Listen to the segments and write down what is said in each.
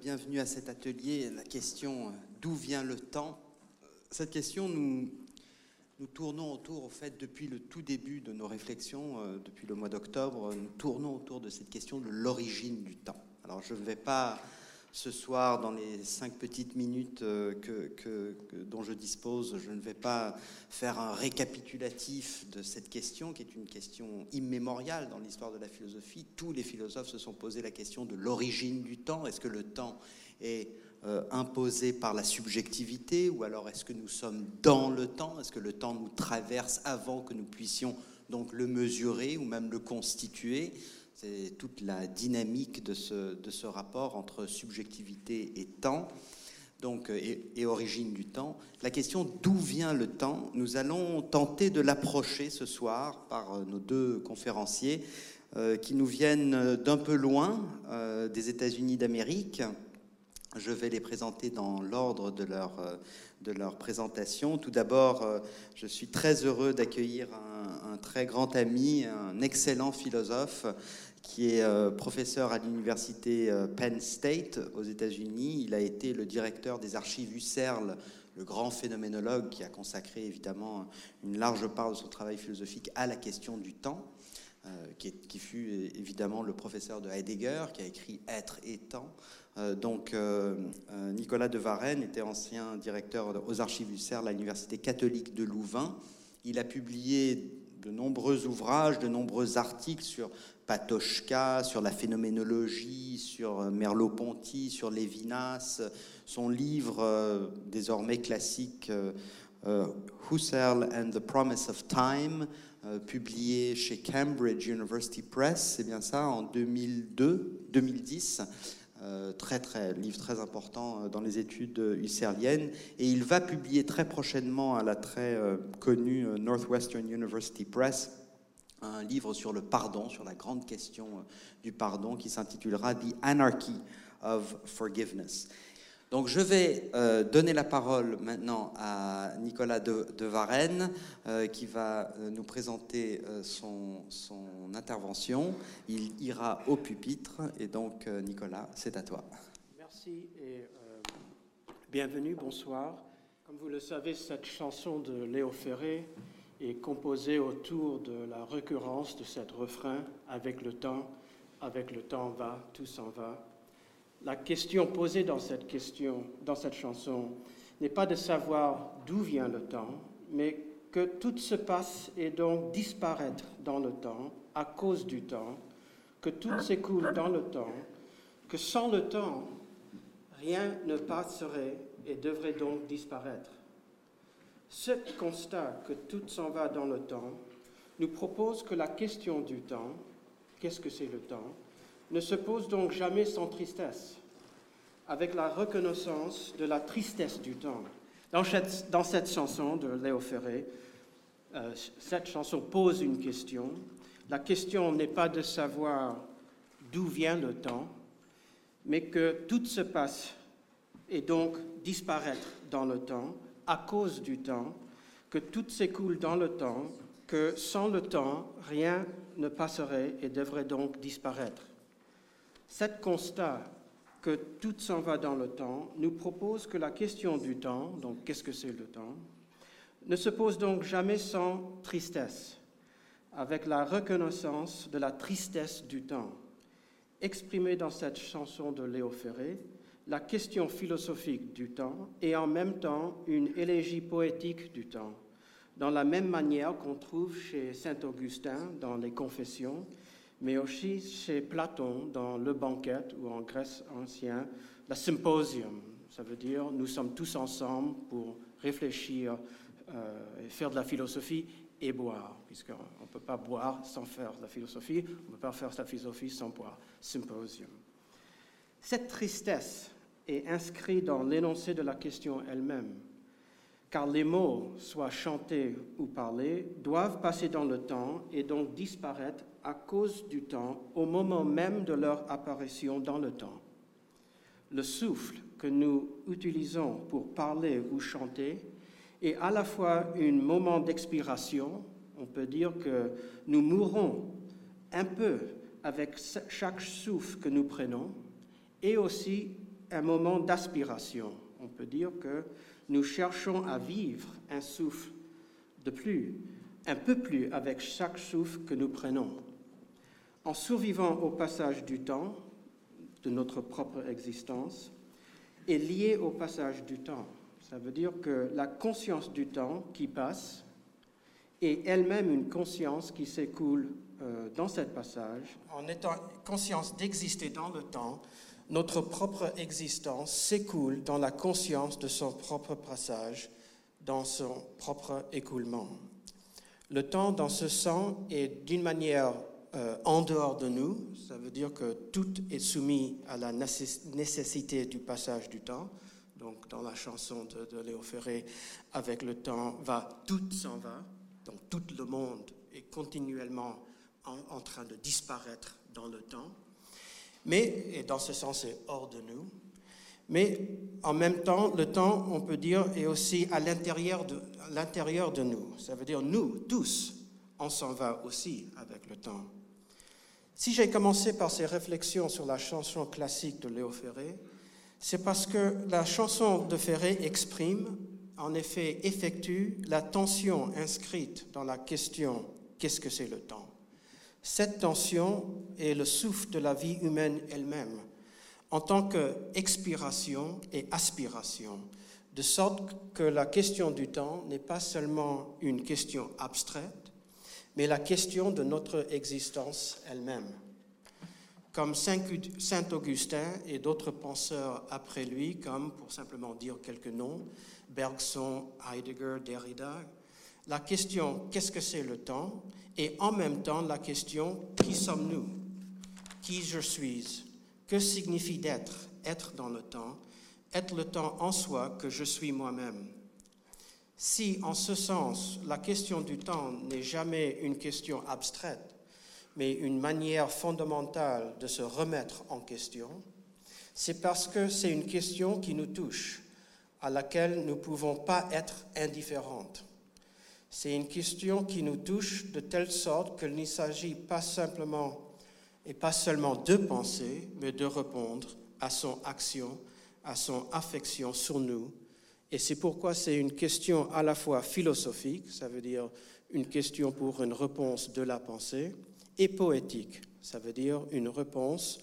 bienvenue à cet atelier. La question euh, d'où vient le temps Cette question, nous, nous tournons autour, au fait, depuis le tout début de nos réflexions, euh, depuis le mois d'octobre, nous tournons autour de cette question de l'origine du temps. Alors je ne vais pas ce soir, dans les cinq petites minutes euh, que, dont je dispose, je ne vais pas faire un récapitulatif de cette question, qui est une question immémoriale dans l'histoire de la philosophie. Tous les philosophes se sont posé la question de l'origine du temps. Est-ce que le temps est euh, imposé par la subjectivité ou alors est-ce que nous sommes dans le temps? Est-ce que le temps nous traverse avant que nous puissions donc le mesurer ou même le constituer? C'est toute la dynamique de ce, rapport entre subjectivité et temps, donc, et, origine du temps. La question d'où vient le temps, nous allons tenter de l'approcher ce soir par nos deux conférenciers euh, qui nous viennent d'un peu loin, euh, des États-Unis d'Amérique. Je vais les présenter dans l'ordre de leur, euh, de leur présentation. Tout d'abord, je suis très heureux d'accueillir un, très grand ami, un excellent philosophe qui est euh, professeur à l'université euh, Penn State aux États-Unis. Il a été le directeur des archives Husserl, le grand phénoménologue qui a consacré évidemment une large part de son travail philosophique à la question du temps, euh, qui, fut évidemment le professeur de Heidegger, qui a écrit Être et temps. donc Nicolas de Varenne était ancien directeur aux archives Husserl à l'université catholique de Louvain. Il a publié de nombreux ouvrages, de nombreux articles sur Patochka, sur la phénoménologie, sur euh, Merleau-Ponty, sur Lévinas, son livre euh, désormais classique euh, Husserl and the Promise of Time, publié chez Cambridge University Press, c'est bien ça, en 2002, 2010. Très très livre très important dans les études husserliennes et il va publier très prochainement à la très connue Northwestern University Press un livre sur le pardon, sur la grande question euh, du pardon, qui s'intitulera The Anarchy of Forgiveness. Donc je vais euh, donner la parole maintenant à Nicolas de, Varenne, euh, qui va nous présenter son, son, intervention. Il ira au pupitre, et donc Nicolas, c'est à toi. Merci et bienvenue, bonsoir. Comme vous le savez, cette chanson de Léo Ferré est composé autour de la récurrence de cet refrain avec le temps, avec le temps va, tout s'en va. La question posée dans cette question, dans cette chanson, n'est pas de savoir d'où vient le temps, mais que tout se passe et donc disparaître dans le temps à cause du temps, que tout s'écoule dans le temps, que sans le temps, rien ne passerait et devrait donc disparaître. Ce constat que tout s'en va dans le temps nous propose que la question du temps, qu'est-ce que c'est le temps, ne se pose donc jamais sans tristesse, avec la reconnaissance de la tristesse du temps. Dans cette, dans cette chanson de Léo Ferré, euh, cette chanson pose une question. La question n'est pas de savoir d'où vient le temps, mais que tout se passe et donc disparaître dans le temps à cause du temps, que tout s'écoule dans le temps, que sans le temps, rien ne passerait et devrait donc disparaître. Cet constat que tout s'en va dans le temps nous propose que la question du temps, donc qu'est-ce que c'est le temps, ne se pose donc jamais sans tristesse, avec la reconnaissance de la tristesse du temps, exprimée dans cette chanson de Léo Ferré, la question philosophique du temps et en même temps une élégie poétique du temps, dans la même manière qu'on trouve chez Saint Augustin dans les Confessions, mais aussi chez Platon dans Le Banquet ou en Grèce ancienne, la Symposium. Ça veut dire nous sommes tous ensemble pour réfléchir euh, et faire de la philosophie et boire, puisqu'on ne peut pas boire sans faire de la philosophie, on ne peut pas faire de la philosophie sans boire. Symposium. Cette tristesse est inscrite dans l'énoncé de la question elle-même, car les mots, soit chantés ou parlés, doivent passer dans le temps et donc disparaître à cause du temps au moment même de leur apparition dans le temps. Le souffle que nous utilisons pour parler ou chanter est à la fois un moment d'expiration, on peut dire que nous mourons un peu avec chaque souffle que nous prenons, et aussi un moment d'aspiration. On peut dire que nous cherchons à vivre un souffle de plus, un peu plus avec chaque souffle que nous prenons. En survivant au passage du temps, de notre propre existence, est lié au passage du temps. Ça veut dire que la conscience du temps qui passe est elle-même une conscience qui s'écoule euh, dans ce passage. En étant conscience d'exister dans le temps, notre propre existence s'écoule dans la conscience de son propre passage, dans son propre écoulement. Le temps, dans ce sens, est d'une manière euh, en dehors de nous. Ça veut dire que tout est soumis à la nécessité du passage du temps. Donc, dans la chanson de, Léo Ferré, avec le temps va, tout s'en va. Donc, tout le monde est continuellement en, train de disparaître dans le temps. Mais, et dans ce sens, c'est hors de nous. Mais en même temps, le temps, on peut dire, est aussi à l'intérieur de, l'intérieur de nous. Ça veut dire nous, tous, on s'en va aussi avec le temps. Si j'ai commencé par ces réflexions sur la chanson classique de Léo Ferré, c'est parce que la chanson de Ferré exprime, en effet, effectue la tension inscrite dans la question qu'est-ce que c'est le temps? Cette tension est le souffle de la vie humaine elle-même, en tant qu'expiration et aspiration, de sorte que la question du temps n'est pas seulement une question abstraite, mais la question de notre existence elle-même. Comme Saint Augustin et d'autres penseurs après lui, comme, pour simplement dire quelques noms, Bergson, Heidegger, Derrida, la question qu'est-ce que c'est le temps? Et en même temps la question qui sommes-nous? Qui je suis? Que signifie d'être Être dans le temps? Être le temps en soi que je suis moi-même si, en ce sens, la question du temps n'est jamais une question abstraite, mais une manière fondamentale de se remettre en question, c'est parce que c'est une question qui nous touche, à laquelle nous ne pouvons pas être indifférentes. C'est une question qui nous touche de telle sorte qu'il ne s'agit pas simplement et pas seulement de penser, mais de répondre à son action, à son affection sur nous et c'est pourquoi c'est une question à la fois philosophique, ça veut dire une question pour une réponse de la pensée, et poétique, ça veut dire une réponse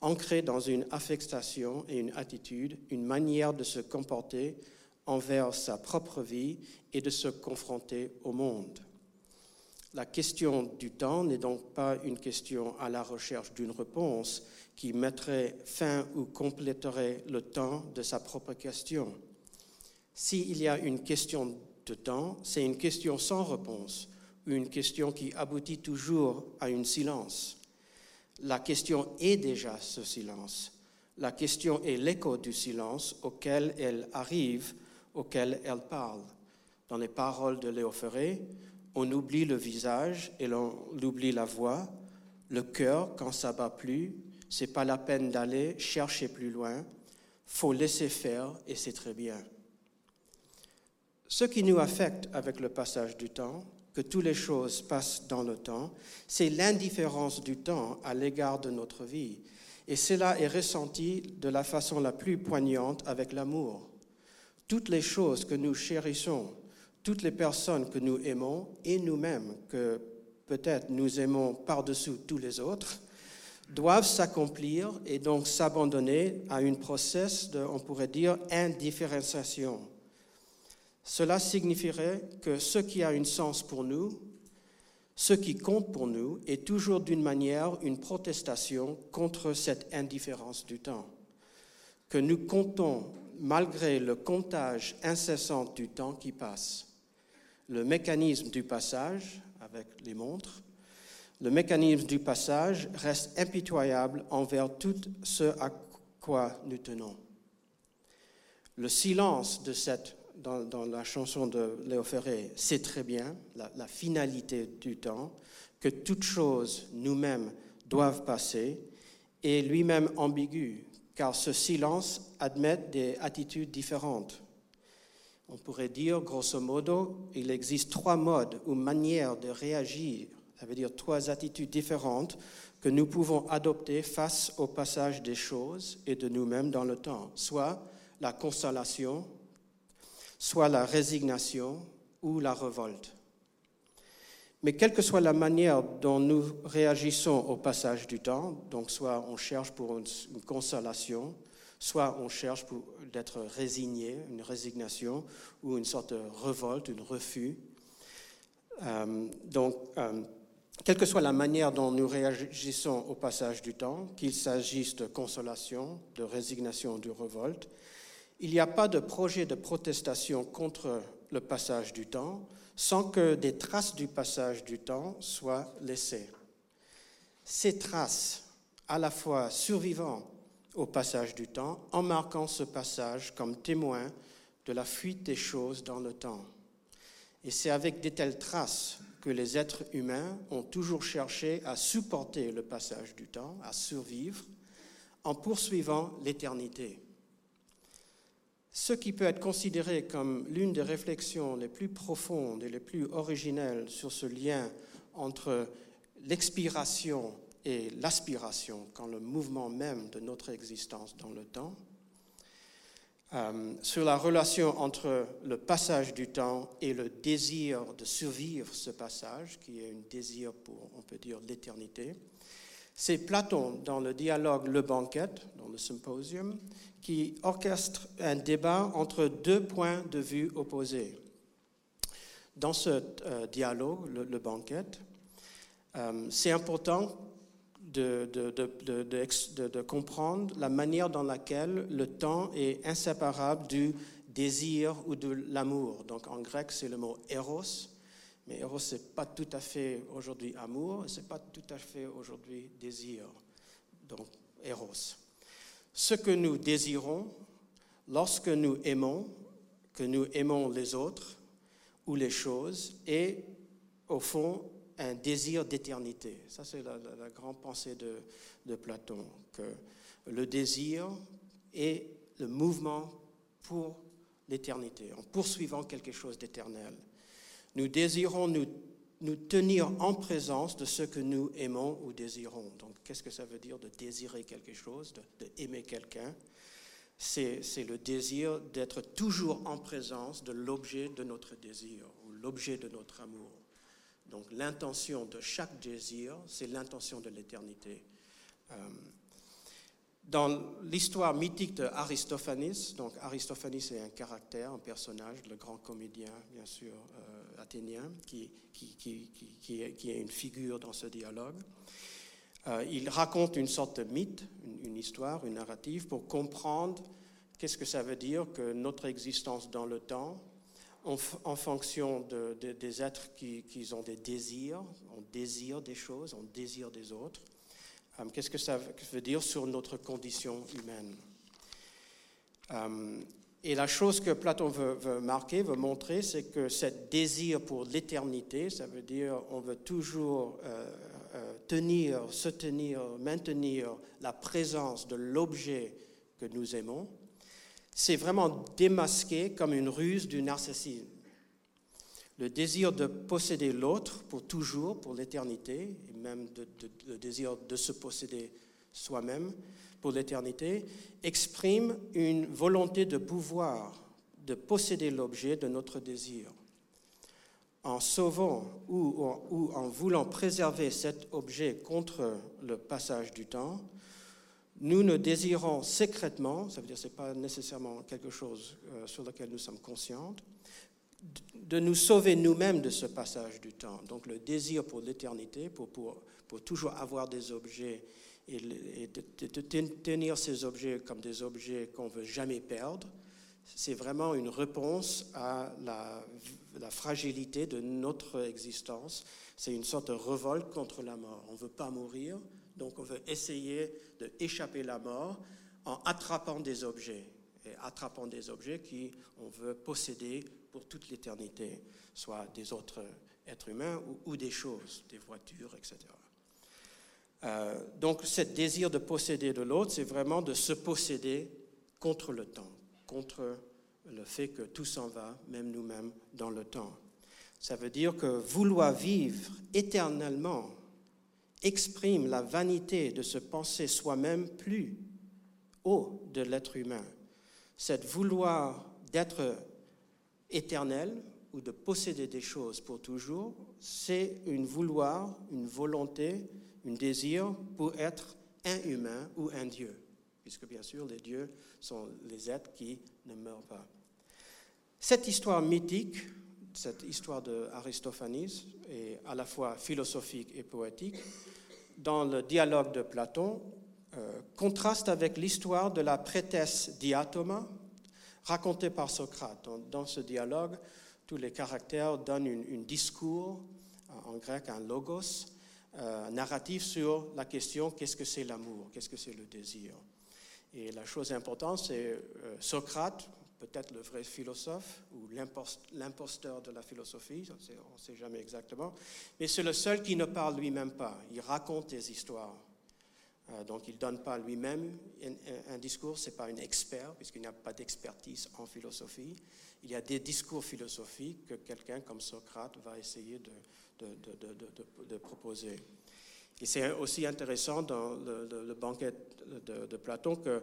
ancrée dans une affectation et une attitude, une manière de se comporter envers sa propre vie et de se confronter au monde. La question du temps n'est donc pas une question à la recherche d'une réponse qui mettrait fin ou compléterait le temps de sa propre question. S'il y a une question de temps, c'est une question sans réponse, une question qui aboutit toujours à un silence. La question est déjà ce silence. La question est l'écho du silence auquel elle arrive, auquel elle parle. Dans les paroles de Léo Ferré, on oublie le visage et on oublie la voix. Le cœur, quand ça bat plus, c'est pas la peine d'aller chercher plus loin. Faut laisser faire et c'est très bien. Ce qui nous affecte avec le passage du temps, que toutes les choses passent dans le temps, c'est l'indifférence du temps à l'égard de notre vie. Et cela est ressenti de la façon la plus poignante avec l'amour. Toutes les choses que nous chérissons, toutes les personnes que nous aimons et nous-mêmes, que peut-être nous aimons par-dessous tous les autres, doivent s'accomplir et donc s'abandonner à une process de, on pourrait dire, indifférenciation cela signifierait que ce qui a un sens pour nous, ce qui compte pour nous, est toujours d'une manière une protestation contre cette indifférence du temps. Que nous comptons malgré le comptage incessant du temps qui passe. Le mécanisme du passage, avec les montres, le mécanisme du passage reste impitoyable envers tout ce à quoi nous tenons. Le silence de cette dans, la chanson de Léo Ferré, c'est très bien la, finalité du temps, que toutes choses nous-mêmes doivent passer, et lui-même ambigu, car ce silence admet des attitudes différentes. On pourrait dire, grosso modo, il existe trois modes ou manières de réagir Ça veut dire trois attitudes différentes que nous pouvons adopter face au passage des choses et de nous-mêmes dans le temps. Soit la consolation, soit la résignation ou la révolte. Mais quelle que soit la manière dont nous réagissons au passage du temps, donc soit on cherche pour une, consolation, soit on cherche pour d'être résigné, une résignation, ou une sorte de révolte, un refus. Euh, donc, euh, quelle que soit la manière dont nous réagissons au passage du temps, qu'il s'agisse de consolation, de résignation ou de révolte, il n'y a pas de projet de protestation contre le passage du temps, sans que des traces du passage du temps soient laissées. Ces traces, à la fois survivant au passage du temps, en marquant ce passage comme témoin de la fuite des choses dans le temps. Et c'est avec de telles traces que les êtres humains ont toujours cherché à supporter le passage du temps, à survivre, en poursuivant l'éternité. Ce qui peut être considéré comme l'une des réflexions les plus profondes et les plus originelles sur ce lien entre l'expiration et l'aspiration, quand le mouvement même de notre existence dans le temps, euh, sur la relation entre le passage du temps et le désir de survivre ce passage, qui est un désir pour, on peut dire, l'éternité. C'est Platon, dans le dialogue Le Banquet, dans le symposium, qui orchestre un débat entre deux points de vue opposés. Dans ce euh, dialogue, le, banquet, euh, c'est important de, de, comprendre la manière dans laquelle le temps est inséparable du désir ou de l'amour. Donc en grec, c'est le mot eros, mais eros, ce n'est pas tout à fait aujourd'hui amour, ce n'est pas tout à fait aujourd'hui désir. Donc eros ce que nous désirons lorsque nous aimons, que nous aimons les autres ou les choses, est au fond un désir d'éternité. Ça, c'est la, grande pensée de, de, Platon, que le désir est le mouvement pour l'éternité, en poursuivant quelque chose d'éternel. Nous désirons nous nous tenir en présence de ce que nous aimons ou désirons. Donc, qu'est-ce que ça veut dire de désirer quelque chose, de, quelqu'un? C'est, le désir d'être toujours en présence de l'objet de notre désir ou l'objet de notre amour. Donc, l'intention de chaque désir, c'est l'intention de l'éternité. Euh, dans l'histoire mythique d'Aristophanes, donc Aristophanes est un caractère, un personnage, le grand comédien, bien sûr, euh, athénien, qui, est, une figure dans ce dialogue. Euh, il raconte une sorte de mythe, une, histoire, une narrative, pour comprendre qu'est-ce que ça veut dire que notre existence dans le temps, en, fonction de, des êtres qui, qui, ont des désirs, on désire des choses, on désire des autres, euh, qu'est-ce que ça veut dire sur notre condition humaine? Euh, Et la chose que Platon veut, marquer, veut montrer, c'est que ce désir pour l'éternité, ça veut dire on veut toujours euh, tenir, se tenir, maintenir la présence de l'objet que nous aimons, c'est vraiment démasqué comme une ruse du narcissisme. Le désir de posséder l'autre pour toujours, pour l'éternité, et même le désir de se posséder soi-même pour l'éternité, exprime une volonté de pouvoir, de posséder l'objet de notre désir. En sauvant ou, en voulant préserver cet objet contre le passage du temps, nous ne désirons secrètement, ça veut dire que ce n'est pas nécessairement quelque chose euh, sur lequel nous sommes conscients, de nous sauver nous-mêmes de ce passage du temps. Donc le désir pour l'éternité, pour, pour, pour, toujours avoir des objets et, de, tenir ces objets comme des objets qu'on ne veut jamais perdre, c'est vraiment une réponse à la, fragilité de notre existence. C'est une sorte de révolte contre la mort. On ne veut pas mourir, donc on veut essayer d'échapper à la mort en attrapant des objets. Et attrapant des objets qui on veut posséder pour toute l'éternité, soit des autres êtres humains ou, des choses, des voitures, etc. Euh, donc, ce désir de posséder de l'autre, c'est vraiment de se posséder contre le temps, contre le fait que tout s'en va, même nous-mêmes, dans le temps. Ça veut dire que vouloir vivre éternellement exprime la vanité de se penser soi-même plus haut de l'être humain. Cette vouloir d'être éternel ou de posséder des choses pour toujours, c'est une vouloir, une volonté, un désir pour être un humain ou un Dieu, puisque bien sûr les dieux sont les êtres qui ne meurent pas. Cette histoire mythique, cette histoire d'Aristophanes, est à la fois philosophique et poétique. Dans le dialogue de Platon, euh, contraste avec l'histoire de la prêtresse Diatoma, racontée par Socrate. Dans, ce dialogue, tous les caractères donnent un discours, en grec un logos, euh, narratif sur la question qu'est-ce que c'est l'amour, qu'est-ce que c'est le désir. Et la chose importante, c'est euh, Socrate, peut-être le vrai philosophe ou l'imposteur de la philosophie, on ne sait jamais exactement, mais c'est le seul qui ne parle lui-même pas. Il raconte des histoires. Euh, donc il ne donne pas lui-même un, discours, ce n'est pas un expert, puisqu'il n'y a pas d'expertise en philosophie. Il y a des discours philosophiques que quelqu'un comme Socrate va essayer de, de, proposer. Et c'est aussi intéressant dans le, banquet de, Platon que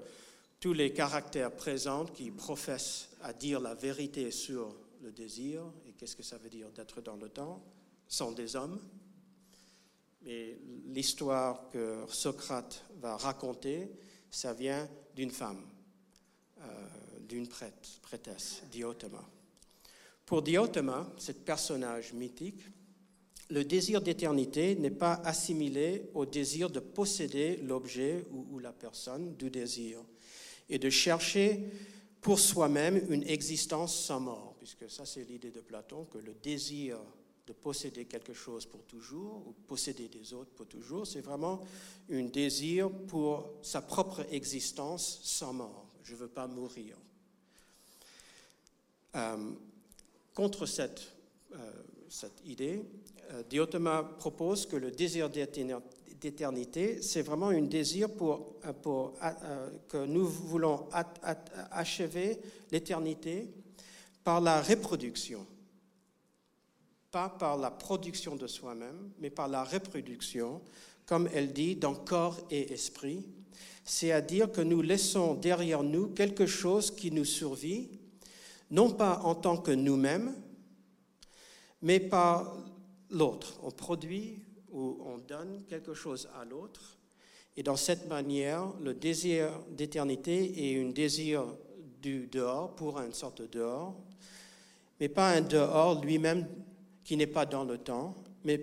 tous les caractères présents qui professent à dire la vérité sur le désir et qu'est-ce que ça veut dire d'être dans le temps sont des hommes. Mais l'histoire que Socrate va raconter, ça vient d'une femme, euh, d'une prête, prêtresse, Diotema. Pour Diotema, ce personnage mythique, le désir d'éternité n'est pas assimilé au désir de posséder l'objet ou, la personne du désir et de chercher pour soi-même une existence sans mort, puisque ça c'est l'idée de Platon, que le désir de posséder quelque chose pour toujours ou posséder des autres pour toujours, c'est vraiment un désir pour sa propre existence sans mort. Je ne veux pas mourir. Euh, contre cette, euh, cette idée, euh, Diotoma propose que le désir d'éternité, c'est vraiment un désir pour, euh, euh, que nous voulons achever l'éternité par la reproduction. Pas par la production de soi-même, mais par la reproduction, comme elle dit, dans corps et esprit. C'est-à-dire que nous laissons derrière nous quelque chose qui nous survit, non pas en tant que nous-mêmes, mais par l'autre. On produit ou on donne quelque chose à l'autre. Et dans cette manière, le désir d'éternité est un désir du dehors pour une sorte de dehors, mais pas un dehors lui-même qui n'est pas dans le temps, mais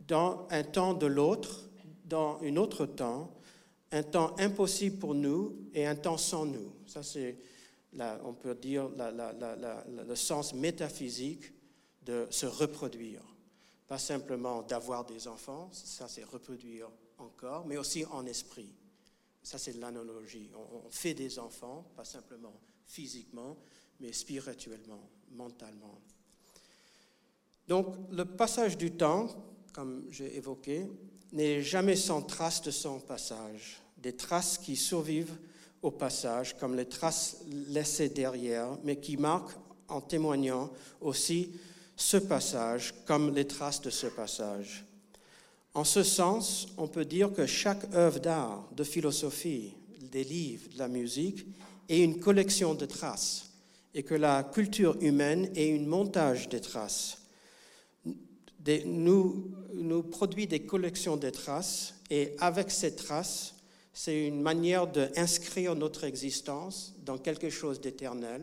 dans un temps de l'autre, dans un autre temps, un temps impossible pour nous et un temps sans nous. Ça, c'est, on peut dire, le sens métaphysique de se reproduire pas simplement d'avoir des enfants, ça c'est reproduire encore, mais aussi en esprit. Ça c'est l'analogie. On, fait des enfants, pas simplement physiquement, mais spirituellement, mentalement. Donc le passage du temps, comme j'ai évoqué, n'est jamais sans trace de son passage. Des traces qui survivent au passage, comme les traces laissées derrière, mais qui marquent en témoignant aussi ce passage comme les traces de ce passage. En ce sens, on peut dire que chaque œuvre d'art, de philosophie, des livres, de la musique, est une collection de traces et que la culture humaine est un montage de traces. nous, nous produit des collections de traces et avec ces traces, c'est une manière d'inscrire notre existence dans quelque chose d'éternel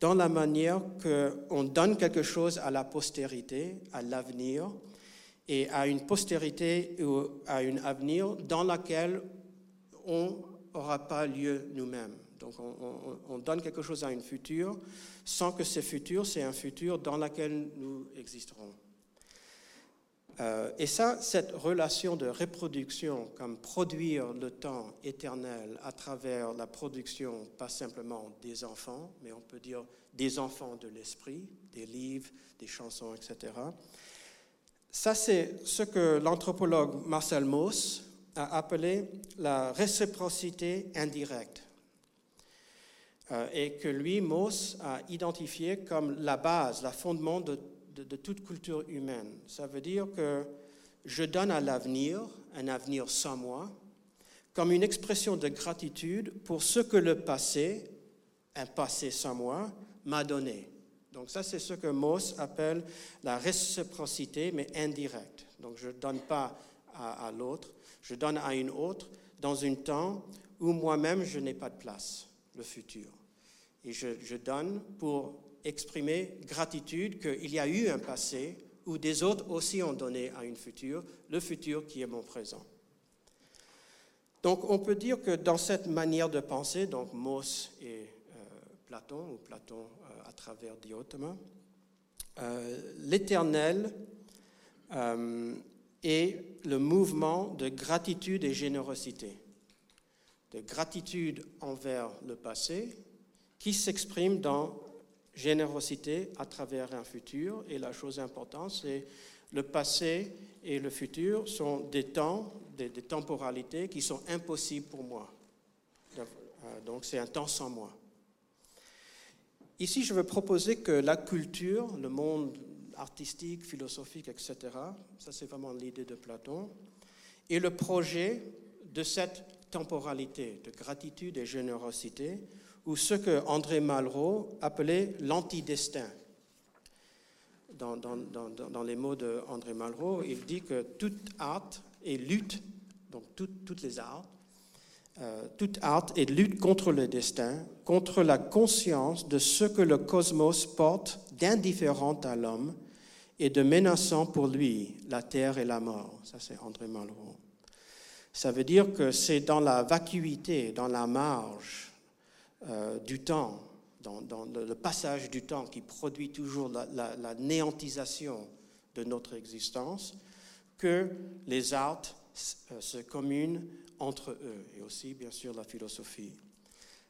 dans la manière qu'on donne quelque chose à la postérité, à l'avenir, et à une postérité ou à un avenir dans laquelle on n'aura pas lieu nous-mêmes. Donc on, donne quelque chose à un futur sans que ce futur, c'est un futur dans lequel nous existerons. Euh, et ça, cette relation de reproduction, comme produire le temps éternel à travers la production, pas simplement des enfants, mais on peut dire des enfants de l'esprit, des livres, des chansons, etc. Ça, c'est ce que l'anthropologue Marcel Mauss a appelé la réciprocité indirecte. Euh, et que lui, Mauss, a identifié comme la base, la fondement de de, toute culture humaine. Ça veut dire que je donne à l'avenir, un avenir sans moi, comme une expression de gratitude pour ce que le passé, un passé sans moi, m'a donné. Donc ça, c'est ce que Mauss appelle la réciprocité, mais indirecte. Donc je ne donne pas à, à l'autre, je donne à une autre dans un temps où moi-même je n'ai pas de place, le futur. Et je, donne pour exprimer gratitude qu'il y a eu un passé où des autres aussi ont donné à une future, le futur qui est mon présent. Donc on peut dire que dans cette manière de penser, donc Mauss et euh, Platon, ou Platon euh, à travers Diotima, euh, l'éternel est le mouvement de gratitude et générosité, de gratitude envers le passé qui s'exprime dans générosité à travers un futur. Et la chose importante, c'est le passé et le futur sont des temps, des, temporalités qui sont impossibles pour moi. Donc c'est un temps sans moi. Ici, je veux proposer que la culture, le monde artistique, philosophique, etc., ça c'est vraiment l'idée de Platon, est le projet de cette temporalité de gratitude et générosité ou ce que André Malraux appelait l'antidestin. Dans, dans, les mots de André Malraux, il dit que toute art est lutte, donc toutes les arts, euh, toute art est lutte contre le destin, contre la conscience de ce que le cosmos porte d'indifférent à l'homme et de menaçant pour lui la terre et la mort. Ça, c'est André Malraux. Ça veut dire que c'est dans la vacuité, dans la marge, euh, du temps, dans, le passage du temps qui produit toujours la, néantisation de notre existence, que les arts euh, se communent entre eux, et aussi bien sûr la philosophie.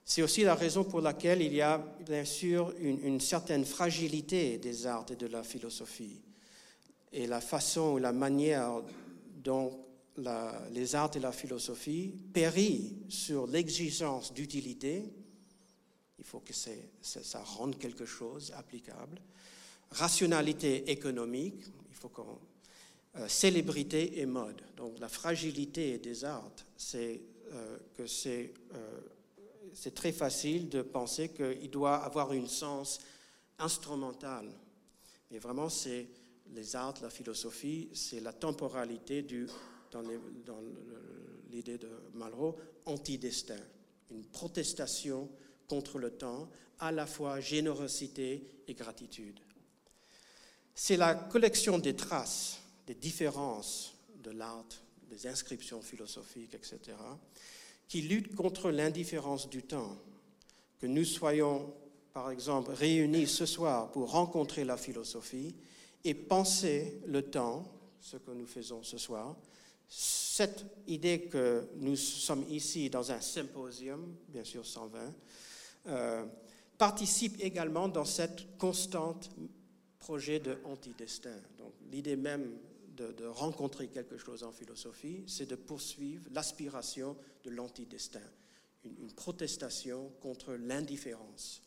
C'est aussi la raison pour laquelle il y a bien sûr une, certaine fragilité des arts et de la philosophie. Et la façon ou la manière dont les arts et la philosophie périent sur l'exigence d'utilité il faut que ça rende quelque chose applicable. Rationalité économique, il faut qu'on. Euh, célébrité et mode. Donc la fragilité des arts, c'est euh, que c'est euh, c'est très facile de penser qu'il doit avoir une sens instrumental. Mais vraiment, c'est les arts, la philosophie, c'est la temporalité dans l'idée de Malraux, anti-destin, une protestation contre le temps, à la fois générosité et gratitude. C'est la collection des traces, des différences de l'art, des inscriptions philosophiques, etc., qui lutte contre l'indifférence du temps. Que nous soyons, par exemple, réunis ce soir pour rencontrer la philosophie et penser le temps, ce que nous faisons ce soir, cette idée que nous sommes ici dans un symposium, bien sûr 120, euh, participe également dans cette constante projet de antidestin. Donc l'idée même de, rencontrer quelque chose en philosophie, c'est de poursuivre l'aspiration de l'antidestin, une, une protestation contre l'indifférence.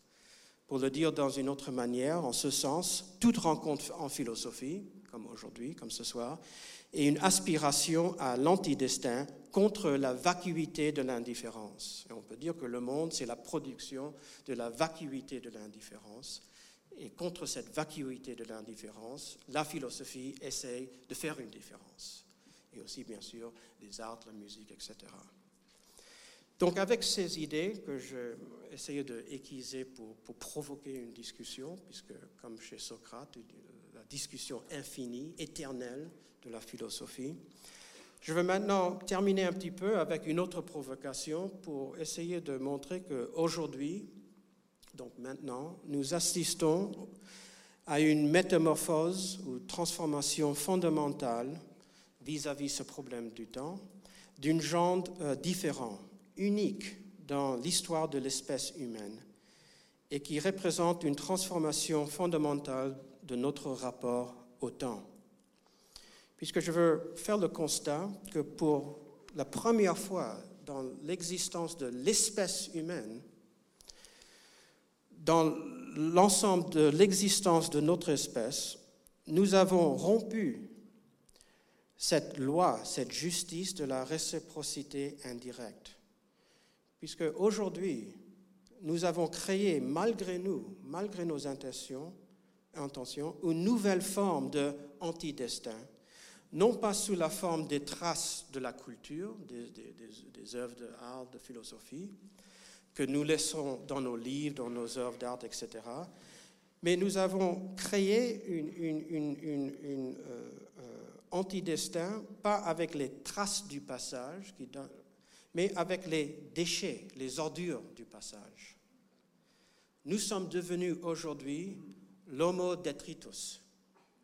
Pour le dire dans une autre manière, en ce sens, toute rencontre en philosophie, comme aujourd'hui, comme ce soir, et une aspiration à l'antidestin contre la vacuité de l'indifférence. on peut dire que le monde, c'est la production de la vacuité de l'indifférence. Et contre cette vacuité de l'indifférence, la philosophie essaye de faire une différence. Et aussi, bien sûr, les arts, la musique, etc. Donc, avec ces idées que j'ai essayé d'aiguiser pour, pour provoquer une discussion, puisque, comme chez Socrate, discussion infinie, éternelle, de la philosophie. Je vais maintenant terminer un petit peu avec une autre provocation pour essayer de montrer qu'aujourd'hui, donc maintenant, nous assistons à une métamorphose ou transformation fondamentale vis-à-vis ce problème du temps, d'une genre euh, différent, unique dans l'histoire de l'espèce humaine, et qui représente une transformation fondamentale de notre rapport au temps puisque je veux faire le constat que pour la première fois dans l'existence de l'espèce humaine, dans l'ensemble de l'existence de notre espèce, nous avons rompu cette loi, cette justice de la réciprocité indirecte. Puisque aujourd'hui, nous avons créé, malgré nous, malgré nos intentions, intentions une nouvelle forme de antidestin, non pas sous la forme des traces de la culture, des, œuvres d'art, de philosophie, que nous laissons dans nos livres, dans nos œuvres d'art, etc., mais nous avons créé une, euh, euh, antidestin, pas avec les traces du passage, qui, mais avec les déchets, les ordures du passage. Nous sommes devenus aujourd'hui l'homo detritus,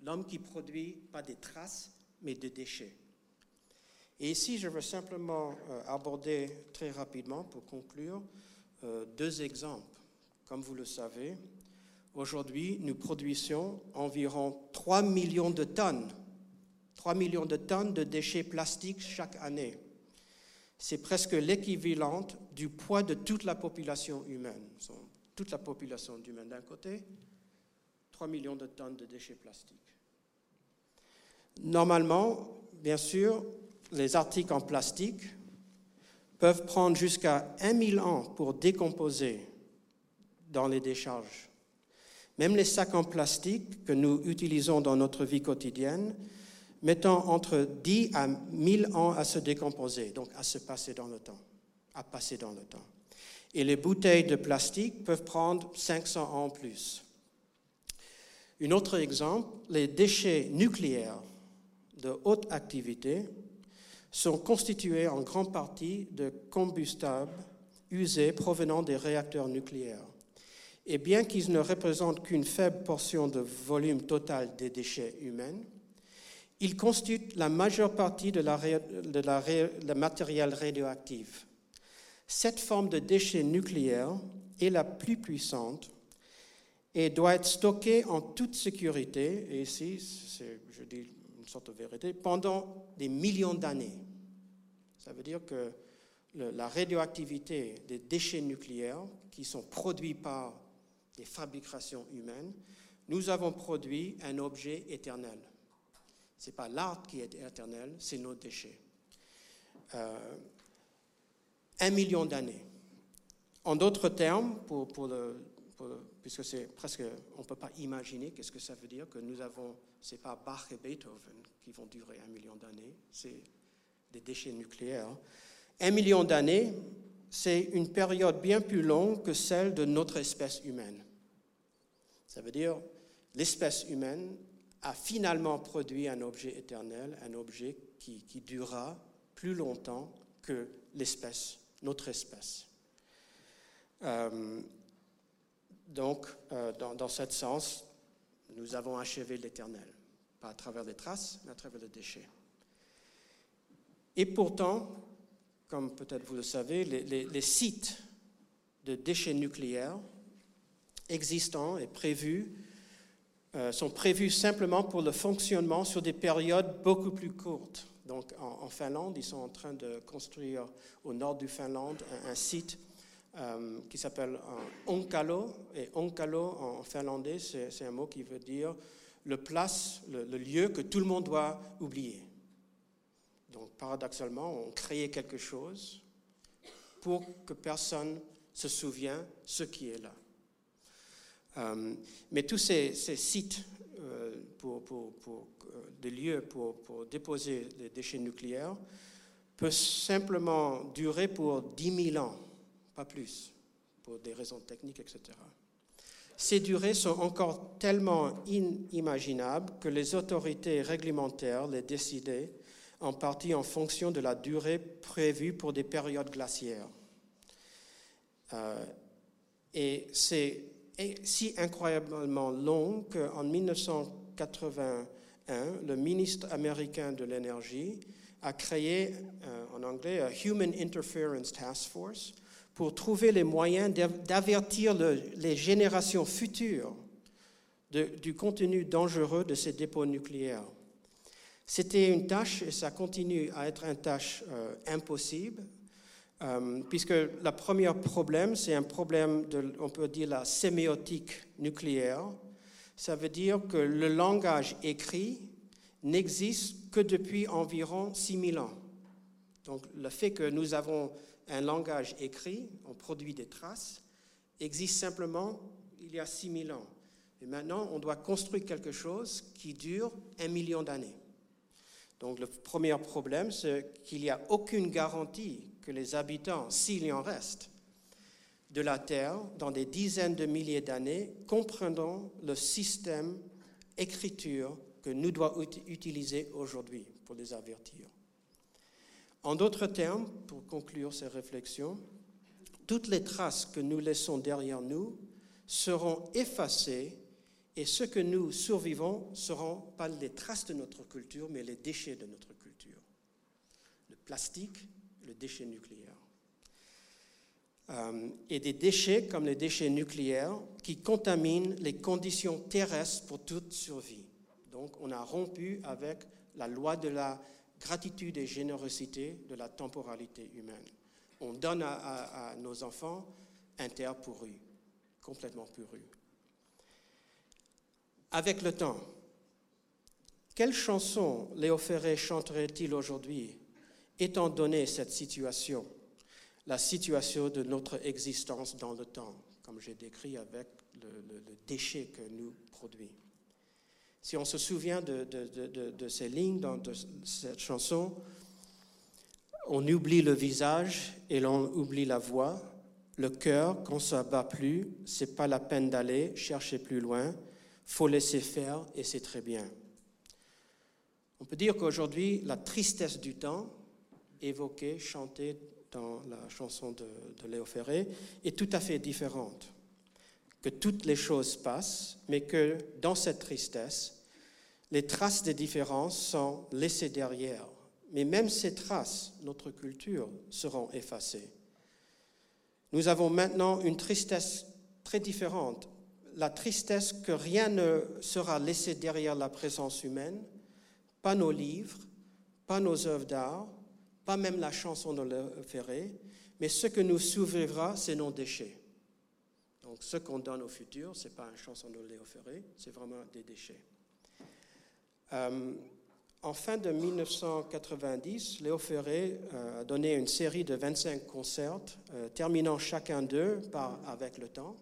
l'homme qui produit pas des traces, mais des déchets. Et ici, je veux simplement euh, aborder très rapidement, pour conclure, euh, deux exemples. Comme vous le savez, aujourd'hui, nous produisons environ 3 millions de tonnes, 3 millions de tonnes de déchets plastiques chaque année. C'est presque l'équivalent du poids de toute la population humaine. Toute la population humaine d'un côté, 3 millions de tonnes de déchets plastiques. Normalement, bien sûr, les articles en plastique peuvent prendre jusqu'à 1000 ans pour décomposer dans les décharges. Même les sacs en plastique que nous utilisons dans notre vie quotidienne mettent entre 10 à 1000 ans à se décomposer, donc à se passer dans le temps, à passer dans le temps. Et les bouteilles de plastique peuvent prendre 500 ans en plus. Un autre exemple, les déchets nucléaires de haute activité sont constitués en grande partie de combustibles usés provenant des réacteurs nucléaires. Et bien qu'ils ne représentent qu'une faible portion du volume total des déchets humains, ils constituent la majeure partie de la, de la matériel radioactif. Cette forme de déchets nucléaires est la plus puissante et doit être stockée en toute sécurité, et ici, je dis sorte de vérité, pendant des millions d'années. Ça veut dire que la radioactivité des déchets nucléaires qui sont produits par des fabrications humaines, nous avons produit un objet éternel. Ce n'est pas l'art qui est éternel, c'est nos déchets. Euh, un million d'années. En d'autres termes, pour, pour le, puisque c'est presque, on ne peut pas imaginer qu'est-ce que ça veut dire que nous avons, ce n'est pas Bach et Beethoven qui vont durer un million d'années, c'est des déchets nucléaires. Un million d'années, c'est une période bien plus longue que celle de notre espèce humaine. Ça veut dire l'espèce humaine a finalement produit un objet éternel, un objet qui, qui durera plus longtemps que l'espèce, notre espèce. Euh, donc, euh, dans, dans ce sens, nous avons achevé l'éternel, pas à travers les traces, mais à travers les déchets. Et pourtant, comme peut-être vous le savez, les, sites de déchets nucléaires existants et prévus euh, sont prévus simplement pour le fonctionnement sur des périodes beaucoup plus courtes. Donc en, en Finlande, ils sont en train de construire au nord du Finlande un site euh, qui s'appelle euh, Onkalo. Et Onkalo en finlandais, c'est un mot qui veut dire le place, le, lieu que tout le monde doit oublier. Donc paradoxalement, on crée quelque chose pour que personne se souvienne ce qui est là. Euh, mais tous ces, sites pour, des lieux pour, pour déposer les déchets nucléaires peuvent simplement durer pour 10 000 ans pas plus, pour des raisons techniques, etc. Ces durées sont encore tellement inimaginables que les autorités réglementaires les décidaient en partie en fonction de la durée prévue pour des périodes glaciaires. Euh, et c'est si incroyablement long qu'en 1981, le ministre américain de l'énergie a créé, euh, en anglais, a Human Interference Task Force, pour trouver les moyens d'avertir les générations futures du contenu dangereux de ces dépôts nucléaires. C'était une tâche, et ça continue à être une tâche euh, impossible, euh, puisque le premier problème, c'est un problème de, on peut dire, la sémiotique nucléaire, ça veut dire que le langage écrit n'existe que depuis environ 6000 ans. Donc le fait que nous avons un langage écrit, on produit des traces, existe simplement il y a 6000 ans. Et maintenant, on doit construire quelque chose qui dure un million d'années. Donc le premier problème, c'est qu'il n'y a aucune garantie que les habitants, s'il y en reste, de la Terre, dans des dizaines de milliers d'années, comprendront le système écriture que nous devons utiliser aujourd'hui pour les avertir. En d'autres termes, pour conclure ces réflexions, toutes les traces que nous laissons derrière nous seront effacées et ce que nous survivons seront pas les traces de notre culture, mais les déchets de notre culture. Le plastique, le déchet nucléaire. Euh, et des déchets comme les déchets nucléaires qui contaminent les conditions terrestres pour toute survie. Donc on a rompu avec la loi de la gratitude et générosité de la temporalité humaine. On donne à, nos enfants un terre pourri, complètement pourri. Avec le temps, quelle chanson Léo Ferré chanterait-il aujourd'hui, étant donné cette situation la situation de notre existence dans le temps, comme j'ai décrit avec le, déchet que nous produisons. Si on se souvient de, de, ces lignes dans cette chanson, on oublie le visage et l'on oublie la voix. Le cœur, quand ça bat plus, c'est pas la peine d'aller chercher plus loin. Faut laisser faire et c'est très bien. On peut dire qu'aujourd'hui, la tristesse du temps, évoquée, chantée dans la chanson de, Léo Ferré, est tout à fait différente. Que toutes les choses passent, mais que dans cette tristesse, les traces des différences sont laissées derrière. Mais même ces traces, notre culture, seront effacées. Nous avons maintenant une tristesse très différente. La tristesse que rien ne sera laissé derrière la présence humaine, pas nos livres, pas nos œuvres d'art, pas même la chanson de Ferré, mais ce que nous survivra, c'est nos déchets. Donc ce qu'on donne au futur, ce n'est pas une chanson de Léo c'est vraiment des déchets. Euh, en fin de 1990, Léo Ferré euh, a donné une série de 25 concerts, euh, terminant chacun d'eux avec le temps.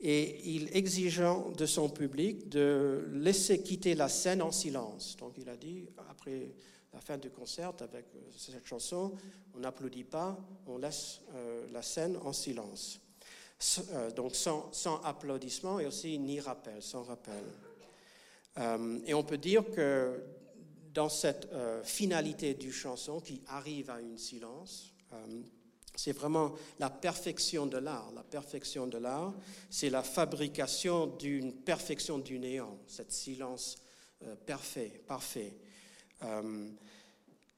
Et il exigeant de son public de laisser quitter la scène en silence. Donc il a dit, après la fin du concert avec cette chanson, on n'applaudit pas, on laisse la scène en silence. Donc sans, sans, applaudissement et aussi ni rappel, sans rappel. Et on peut dire que dans cette finalité du chanson qui arrive à une silence, c'est vraiment la perfection de l'art. La perfection de l'art, c'est la fabrication d'une perfection du néant, cette silence parfait, parfait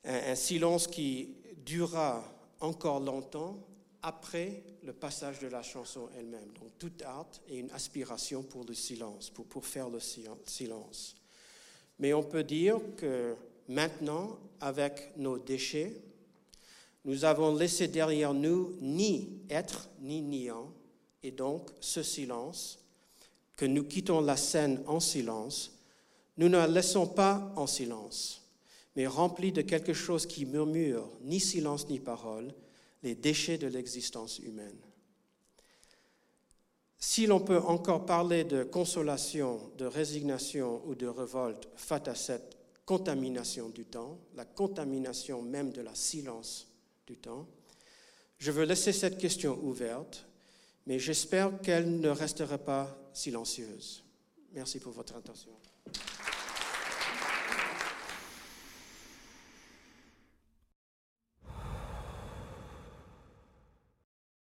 un, silence qui durera encore longtemps après le passage de la chanson elle-même. Donc toute art est une aspiration pour le silence, pour, pour faire le silence. Mais on peut dire que maintenant, avec nos déchets, nous avons laissé derrière nous ni être ni niant, et donc ce silence, que nous quittons la scène en silence, nous ne la laissons pas en silence mais rempli de quelque chose qui murmure, ni silence ni parole, les déchets de l'existence humaine. Si l'on peut encore parler de consolation, de résignation ou de révolte face à cette contamination du temps, la contamination même de la silence du temps, je veux laisser cette question ouverte, mais j'espère qu'elle ne restera pas silencieuse. Merci pour votre attention.